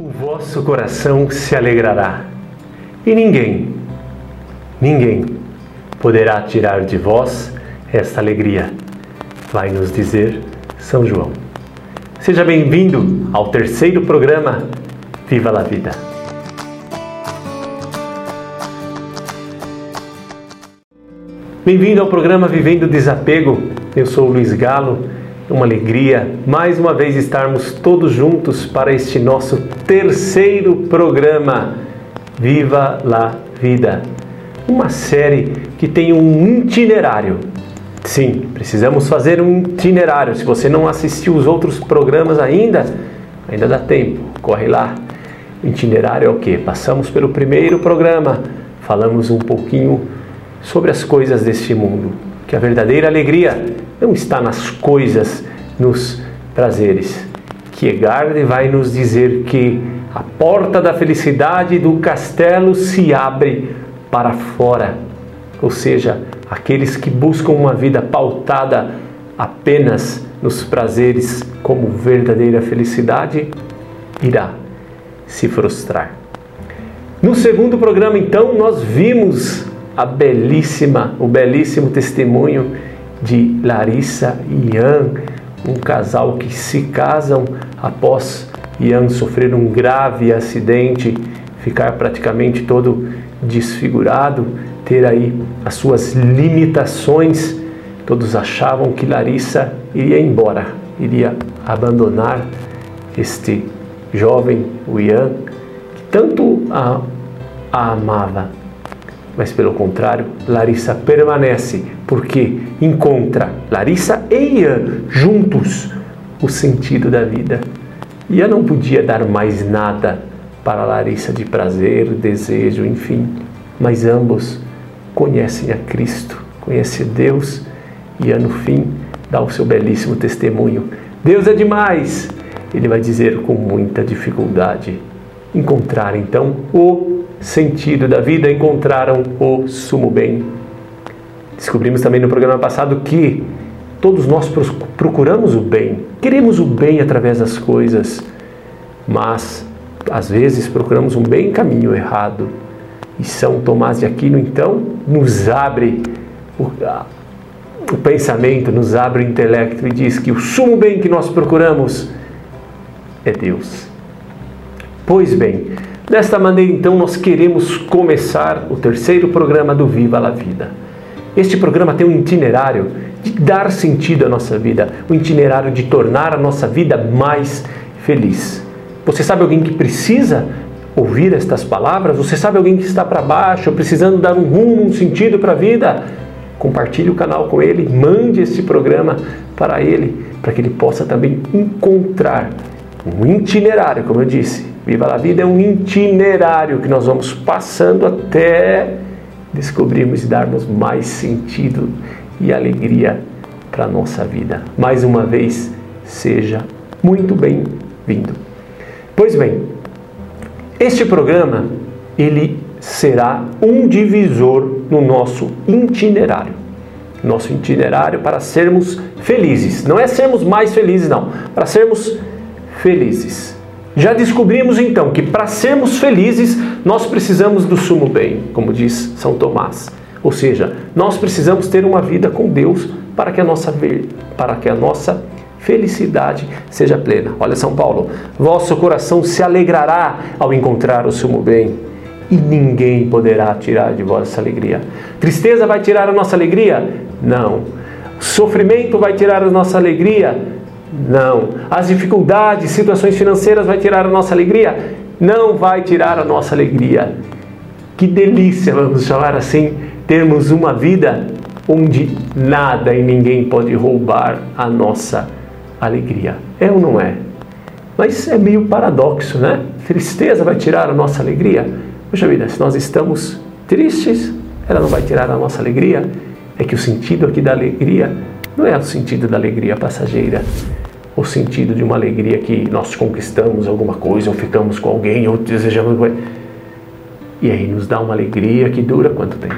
o vosso coração se alegrará, e ninguém, ninguém poderá tirar de vós esta alegria, vai nos dizer São João. Seja bem-vindo ao terceiro programa Viva la Vida. Bem-vindo ao programa Vivendo Desapego. Eu sou o Luiz Galo. Uma alegria mais uma vez estarmos todos juntos para este nosso terceiro programa Viva la Vida. Uma série que tem um itinerário. Sim, precisamos fazer um itinerário. Se você não assistiu os outros programas ainda, ainda dá tempo. Corre lá. O itinerário é o que? Passamos pelo primeiro programa, falamos um pouquinho sobre as coisas deste mundo, que a verdadeira alegria não está nas coisas, nos prazeres. Kierkegaard vai nos dizer que a porta da felicidade do castelo se abre para fora, ou seja, aqueles que buscam uma vida pautada apenas nos prazeres como verdadeira felicidade irá se frustrar. No segundo programa, então, nós vimos a belíssima, o belíssimo testemunho de Larissa e Ian, um casal que se casam após Ian sofrer um grave acidente, ficar praticamente todo desfigurado, ter aí as suas limitações. Todos achavam que Larissa iria embora, iria abandonar este jovem, o Ian, que tanto a, a amava mas pelo contrário, Larissa permanece porque encontra Larissa e Ian juntos o sentido da vida. Ian não podia dar mais nada para Larissa de prazer, desejo, enfim, mas ambos conhecem a Cristo, conhecem Deus e no fim dá o seu belíssimo testemunho. Deus é demais! Ele vai dizer com muita dificuldade. Encontrar então o sentido da vida encontraram o sumo bem. Descobrimos também no programa passado que todos nós procuramos o bem, queremos o bem através das coisas, mas às vezes procuramos um bem em caminho errado. E São Tomás de Aquino então nos abre o, o pensamento, nos abre o intelecto e diz que o sumo bem que nós procuramos é Deus. Pois bem, Desta maneira, então, nós queremos começar o terceiro programa do Viva la Vida. Este programa tem um itinerário de dar sentido à nossa vida, um itinerário de tornar a nossa vida mais feliz. Você sabe alguém que precisa ouvir estas palavras? Você sabe alguém que está para baixo, precisando dar um rumo, um sentido para a vida? Compartilhe o canal com ele, mande esse programa para ele, para que ele possa também encontrar um itinerário, como eu disse, Viva la Vida é um itinerário que nós vamos passando até descobrirmos e darmos mais sentido e alegria para a nossa vida. Mais uma vez, seja muito bem-vindo. Pois bem, este programa ele será um divisor no nosso itinerário. Nosso itinerário para sermos felizes. Não é sermos mais felizes, não. Para sermos felizes. Já descobrimos então que para sermos felizes nós precisamos do sumo bem, como diz São Tomás. Ou seja, nós precisamos ter uma vida com Deus para que a nossa, para que a nossa felicidade seja plena. Olha São Paulo, vosso coração se alegrará ao encontrar o sumo bem e ninguém poderá tirar de vós essa alegria. Tristeza vai tirar a nossa alegria? Não. Sofrimento vai tirar a nossa alegria? Não. As dificuldades, situações financeiras vai tirar a nossa alegria? Não vai tirar a nossa alegria. Que delícia, vamos chamar assim, termos uma vida onde nada e ninguém pode roubar a nossa alegria. É ou não é? Mas é meio paradoxo, né? Tristeza vai tirar a nossa alegria? Poxa vida, se nós estamos tristes, ela não vai tirar a nossa alegria. É que o sentido aqui da alegria não é o sentido da alegria passageira, o sentido de uma alegria que nós conquistamos alguma coisa, ou ficamos com alguém, ou desejamos. E aí nos dá uma alegria que dura quanto tempo?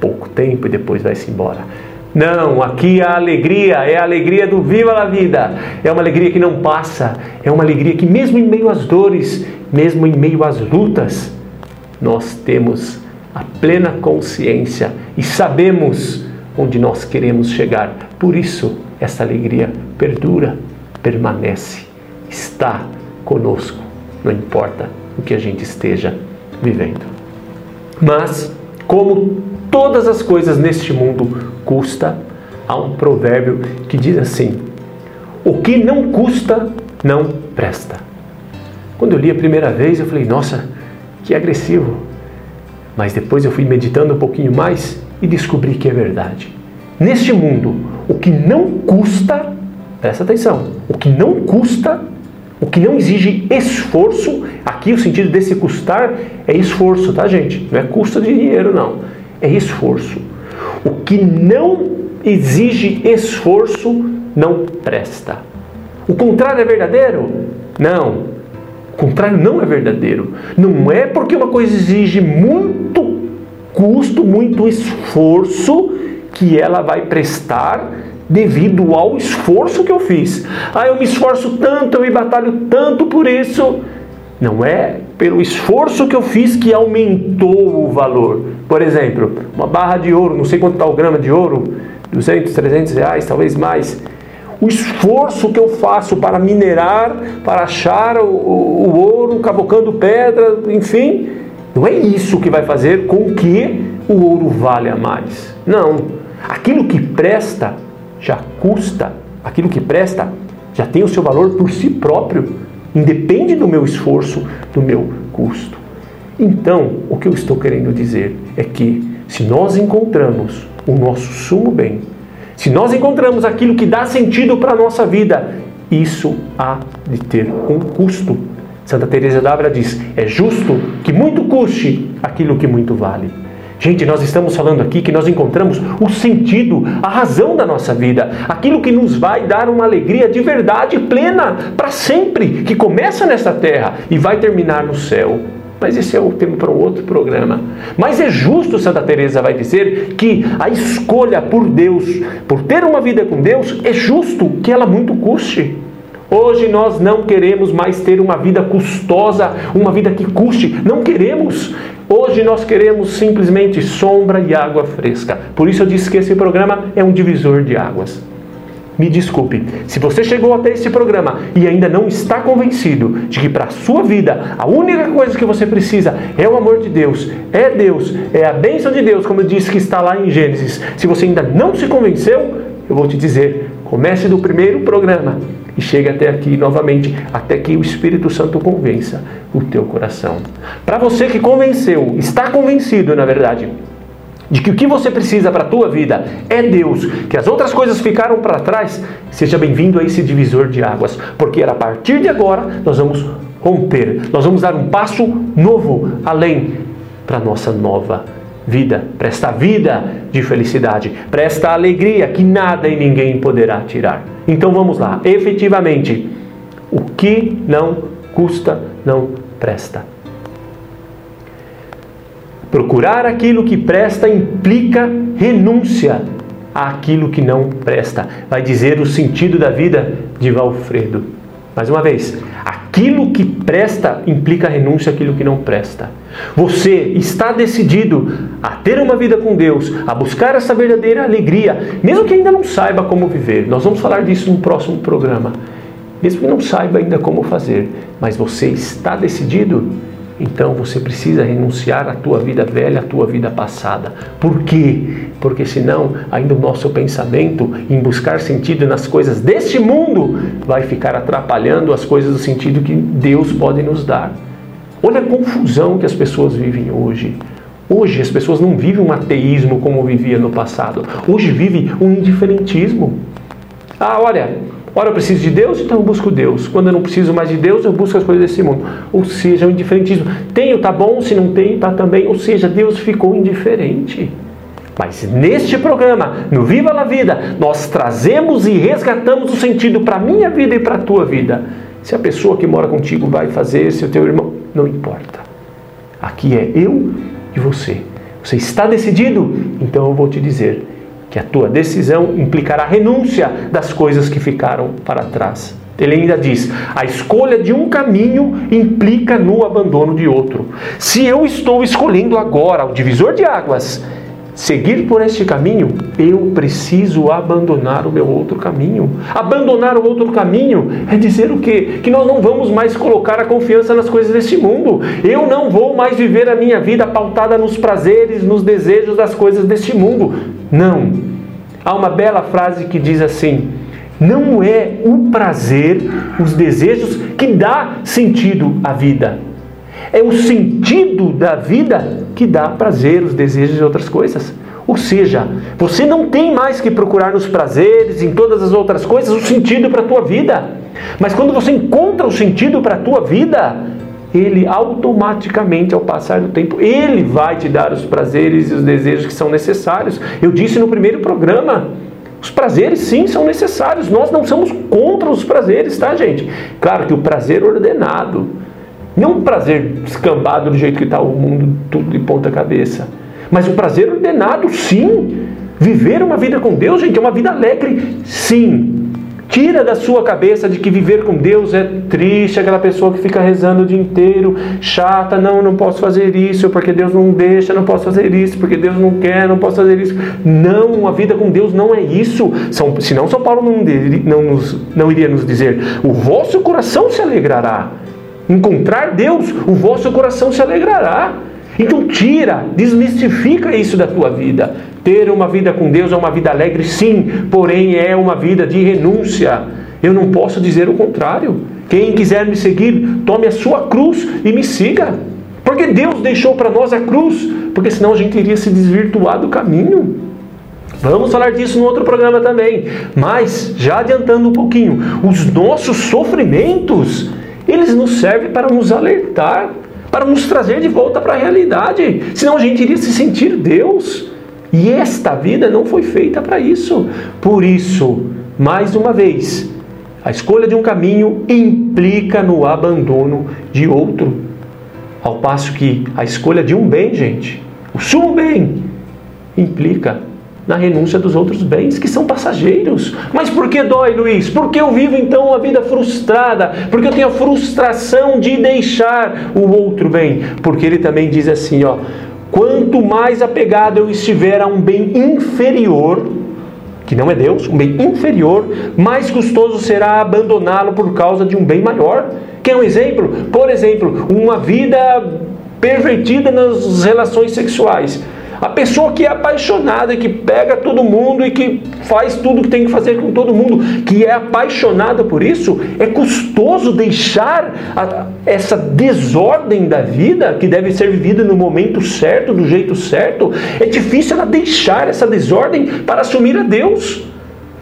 Pouco tempo e depois vai-se embora. Não, aqui a alegria é a alegria do Viva la Vida. É uma alegria que não passa, é uma alegria que, mesmo em meio às dores, mesmo em meio às lutas, nós temos a plena consciência e sabemos onde nós queremos chegar. Por isso, essa alegria perdura, permanece, está conosco, não importa o que a gente esteja vivendo. Mas, como todas as coisas neste mundo custa, há um provérbio que diz assim: O que não custa, não presta. Quando eu li a primeira vez, eu falei: Nossa, que agressivo. Mas depois eu fui meditando um pouquinho mais e descobri que é verdade. Neste mundo, o que não custa, presta atenção, o que não custa, o que não exige esforço, aqui o sentido desse custar é esforço, tá gente? Não é custo de dinheiro, não. É esforço. O que não exige esforço não presta. O contrário é verdadeiro? Não. O contrário não é verdadeiro. Não é porque uma coisa exige muito custo, muito esforço, que ela vai prestar devido ao esforço que eu fiz. Ah, eu me esforço tanto, eu me batalho tanto por isso. Não é pelo esforço que eu fiz que aumentou o valor. Por exemplo, uma barra de ouro, não sei quanto está o grama de ouro, 200, 300 reais, talvez mais o esforço que eu faço para minerar, para achar o, o, o ouro, cavocando pedra, enfim, não é isso que vai fazer com que o ouro valha mais. Não. Aquilo que presta já custa, aquilo que presta já tem o seu valor por si próprio, independe do meu esforço, do meu custo. Então, o que eu estou querendo dizer é que se nós encontramos o nosso sumo bem, se nós encontramos aquilo que dá sentido para a nossa vida, isso há de ter um custo. Santa Teresa d'Ávila diz: é justo que muito custe aquilo que muito vale. Gente, nós estamos falando aqui que nós encontramos o sentido, a razão da nossa vida, aquilo que nos vai dar uma alegria de verdade plena para sempre, que começa nesta terra e vai terminar no céu. Mas esse é o tema para um outro programa. Mas é justo, Santa Teresa vai dizer, que a escolha por Deus, por ter uma vida com Deus, é justo que ela muito custe. Hoje nós não queremos mais ter uma vida custosa, uma vida que custe. Não queremos. Hoje nós queremos simplesmente sombra e água fresca. Por isso eu disse que esse programa é um divisor de águas. Me desculpe, se você chegou até esse programa e ainda não está convencido de que para a sua vida a única coisa que você precisa é o amor de Deus, é Deus, é a bênção de Deus, como eu disse que está lá em Gênesis. Se você ainda não se convenceu, eu vou te dizer, comece do primeiro programa e chegue até aqui novamente, até que o Espírito Santo convença o teu coração. Para você que convenceu, está convencido, na verdade, de que o que você precisa para a tua vida é Deus, que as outras coisas ficaram para trás, seja bem-vindo a esse divisor de águas, porque a partir de agora nós vamos romper, nós vamos dar um passo novo além para a nossa nova vida, para esta vida de felicidade, para esta alegria que nada e ninguém poderá tirar. Então vamos lá, efetivamente, o que não custa não presta. Procurar aquilo que presta implica renúncia àquilo que não presta. Vai dizer o sentido da vida de Valfredo. Mais uma vez, aquilo que presta implica renúncia àquilo que não presta. Você está decidido a ter uma vida com Deus, a buscar essa verdadeira alegria, mesmo que ainda não saiba como viver. Nós vamos falar disso no próximo programa. Mesmo que não saiba ainda como fazer, mas você está decidido então você precisa renunciar à tua vida velha, à tua vida passada. Por quê? Porque senão ainda o nosso pensamento em buscar sentido nas coisas deste mundo vai ficar atrapalhando as coisas do sentido que Deus pode nos dar. Olha a confusão que as pessoas vivem hoje. Hoje as pessoas não vivem um ateísmo como vivia no passado. Hoje vivem um indiferentismo. Ah, olha, Ora, eu preciso de Deus, então eu busco Deus. Quando eu não preciso mais de Deus, eu busco as coisas desse mundo. Ou seja, o indiferentismo. Tenho, tá bom. Se não tem, tá também. Ou seja, Deus ficou indiferente. Mas neste programa, no Viva la Vida, nós trazemos e resgatamos o sentido para a minha vida e para a tua vida. Se a pessoa que mora contigo vai fazer, se o teu irmão, não importa. Aqui é eu e você. Você está decidido? Então eu vou te dizer que a tua decisão implicará renúncia das coisas que ficaram para trás. Ele ainda diz: a escolha de um caminho implica no abandono de outro. Se eu estou escolhendo agora o divisor de águas, seguir por este caminho, eu preciso abandonar o meu outro caminho. Abandonar o outro caminho é dizer o quê? Que nós não vamos mais colocar a confiança nas coisas deste mundo. Eu não vou mais viver a minha vida pautada nos prazeres, nos desejos das coisas deste mundo. Não. Há uma bela frase que diz assim: não é o prazer, os desejos que dá sentido à vida. É o sentido da vida que dá prazer, os desejos e outras coisas. Ou seja, você não tem mais que procurar nos prazeres, em todas as outras coisas, o sentido para a tua vida. Mas quando você encontra o sentido para a tua vida, ele automaticamente, ao passar do tempo, ele vai te dar os prazeres e os desejos que são necessários. Eu disse no primeiro programa. Os prazeres, sim, são necessários. Nós não somos contra os prazeres, tá, gente? Claro que o prazer ordenado. Não um prazer escambado do jeito que está o mundo tudo de ponta cabeça. Mas o prazer ordenado, sim. Viver uma vida com Deus, gente, é uma vida alegre, sim. Tira da sua cabeça de que viver com Deus é triste, aquela pessoa que fica rezando o dia inteiro, chata, não, não posso fazer isso, porque Deus não deixa, não posso fazer isso, porque Deus não quer, não posso fazer isso. Não, a vida com Deus não é isso. São, senão São Paulo não, não, nos, não iria nos dizer, o vosso coração se alegrará. Encontrar Deus, o vosso coração se alegrará. Então tira, desmistifica isso da tua vida. Ter uma vida com Deus é uma vida alegre, sim, porém é uma vida de renúncia. Eu não posso dizer o contrário. Quem quiser me seguir, tome a sua cruz e me siga. Porque Deus deixou para nós a cruz, porque senão a gente iria se desvirtuar do caminho. Vamos falar disso no outro programa também. Mas, já adiantando um pouquinho, os nossos sofrimentos, eles nos servem para nos alertar, para nos trazer de volta para a realidade. Senão a gente iria se sentir Deus. E esta vida não foi feita para isso. Por isso, mais uma vez, a escolha de um caminho implica no abandono de outro. Ao passo que a escolha de um bem, gente, o sumo bem, implica na renúncia dos outros bens que são passageiros. Mas por que dói, Luiz? Porque eu vivo então uma vida frustrada, porque eu tenho a frustração de deixar o outro bem. Porque ele também diz assim, ó, Quanto mais apegado eu estiver a um bem inferior, que não é Deus, um bem inferior, mais custoso será abandoná-lo por causa de um bem maior. Quer um exemplo? Por exemplo, uma vida pervertida nas relações sexuais. A pessoa que é apaixonada, que pega todo mundo e que faz tudo que tem que fazer com todo mundo, que é apaixonada por isso, é custoso deixar a, essa desordem da vida, que deve ser vivida no momento certo, do jeito certo. É difícil ela deixar essa desordem para assumir a Deus.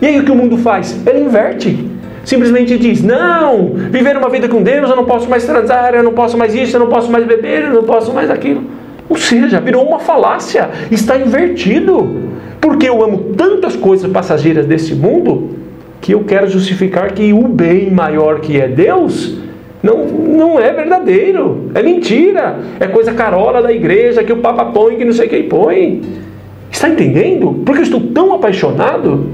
E aí o que o mundo faz? Ele inverte simplesmente diz: Não, viver uma vida com Deus, eu não posso mais transar, eu não posso mais isso, eu não posso mais beber, eu não posso mais aquilo. Ou seja, virou uma falácia, está invertido. Porque eu amo tantas coisas passageiras desse mundo que eu quero justificar que o bem maior que é Deus não, não é verdadeiro, é mentira, é coisa carola da igreja que o Papa põe que não sei quem põe. Está entendendo? Porque eu estou tão apaixonado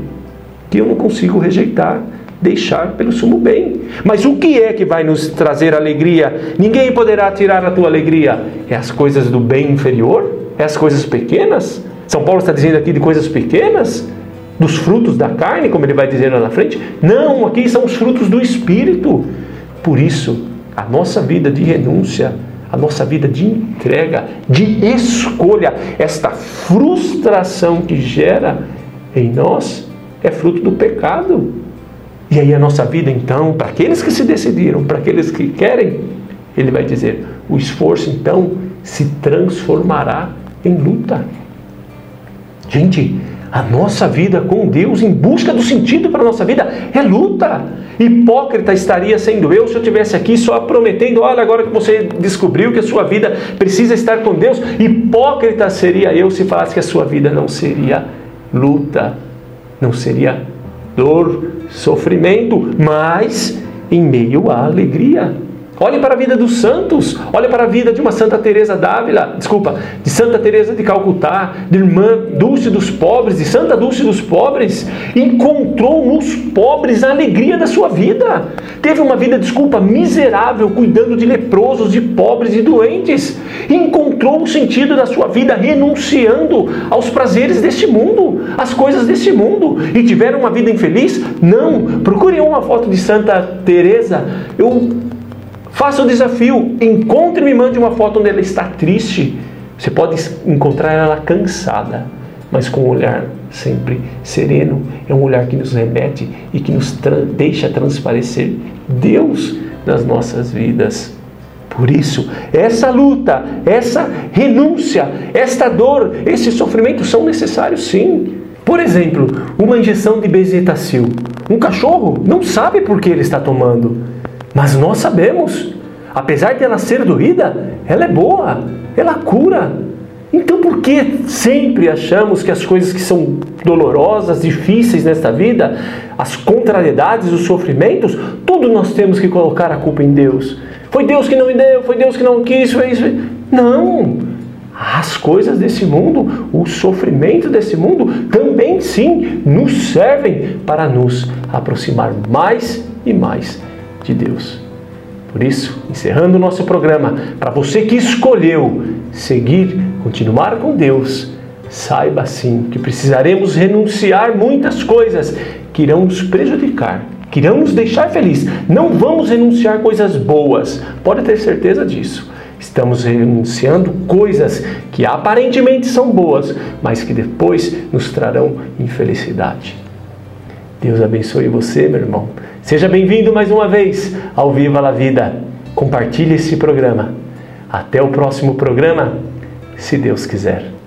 que eu não consigo rejeitar deixar pelo sumo bem. Mas o que é que vai nos trazer alegria? Ninguém poderá tirar a tua alegria. É as coisas do bem inferior? É as coisas pequenas? São Paulo está dizendo aqui de coisas pequenas? Dos frutos da carne, como ele vai dizer lá na frente? Não, aqui são os frutos do Espírito. Por isso, a nossa vida de renúncia, a nossa vida de entrega, de escolha, esta frustração que gera em nós é fruto do pecado. E aí a nossa vida, então, para aqueles que se decidiram, para aqueles que querem, ele vai dizer: o esforço, então, se transformará em luta. Gente, a nossa vida com Deus, em busca do sentido para a nossa vida, é luta. Hipócrita estaria sendo eu se eu tivesse aqui só prometendo: olha, agora que você descobriu que a sua vida precisa estar com Deus. Hipócrita seria eu se falasse que a sua vida não seria luta, não seria dor, sofrimento, mas em meio à alegria. Olhe para a vida dos santos, olhe para a vida de uma Santa Teresa d'Ávila, desculpa, de Santa Teresa de Calcutá, de irmã Dulce dos pobres, de Santa Dulce dos pobres, encontrou nos pobres a alegria da sua vida. Teve uma vida, desculpa, miserável, cuidando de leprosos, de pobres e doentes. Encontrou o sentido da sua vida renunciando aos prazeres deste mundo, às coisas deste mundo, e tiveram uma vida infeliz? Não. Procure uma foto de Santa Teresa. Eu Faça o desafio, encontre e me mande uma foto onde ela está triste. Você pode encontrar ela cansada, mas com um olhar sempre sereno. É um olhar que nos remete e que nos tra deixa transparecer Deus nas nossas vidas. Por isso, essa luta, essa renúncia, esta dor, esse sofrimento são necessários sim. Por exemplo, uma injeção de bezetacil. Um cachorro não sabe por que ele está tomando. Mas nós sabemos, apesar de ela ser doída, ela é boa, ela cura. Então por que sempre achamos que as coisas que são dolorosas, difíceis nesta vida, as contrariedades, os sofrimentos, tudo nós temos que colocar a culpa em Deus? Foi Deus que não me deu, foi Deus que não quis, foi isso. Não! As coisas desse mundo, o sofrimento desse mundo, também sim nos servem para nos aproximar mais e mais de Deus. Por isso, encerrando o nosso programa, para você que escolheu seguir, continuar com Deus, saiba sim que precisaremos renunciar muitas coisas que irão nos prejudicar, que irão nos deixar felizes. Não vamos renunciar coisas boas, pode ter certeza disso. Estamos renunciando coisas que aparentemente são boas, mas que depois nos trarão infelicidade. Deus abençoe você, meu irmão. Seja bem-vindo mais uma vez ao Viva la Vida. Compartilhe esse programa. Até o próximo programa, se Deus quiser.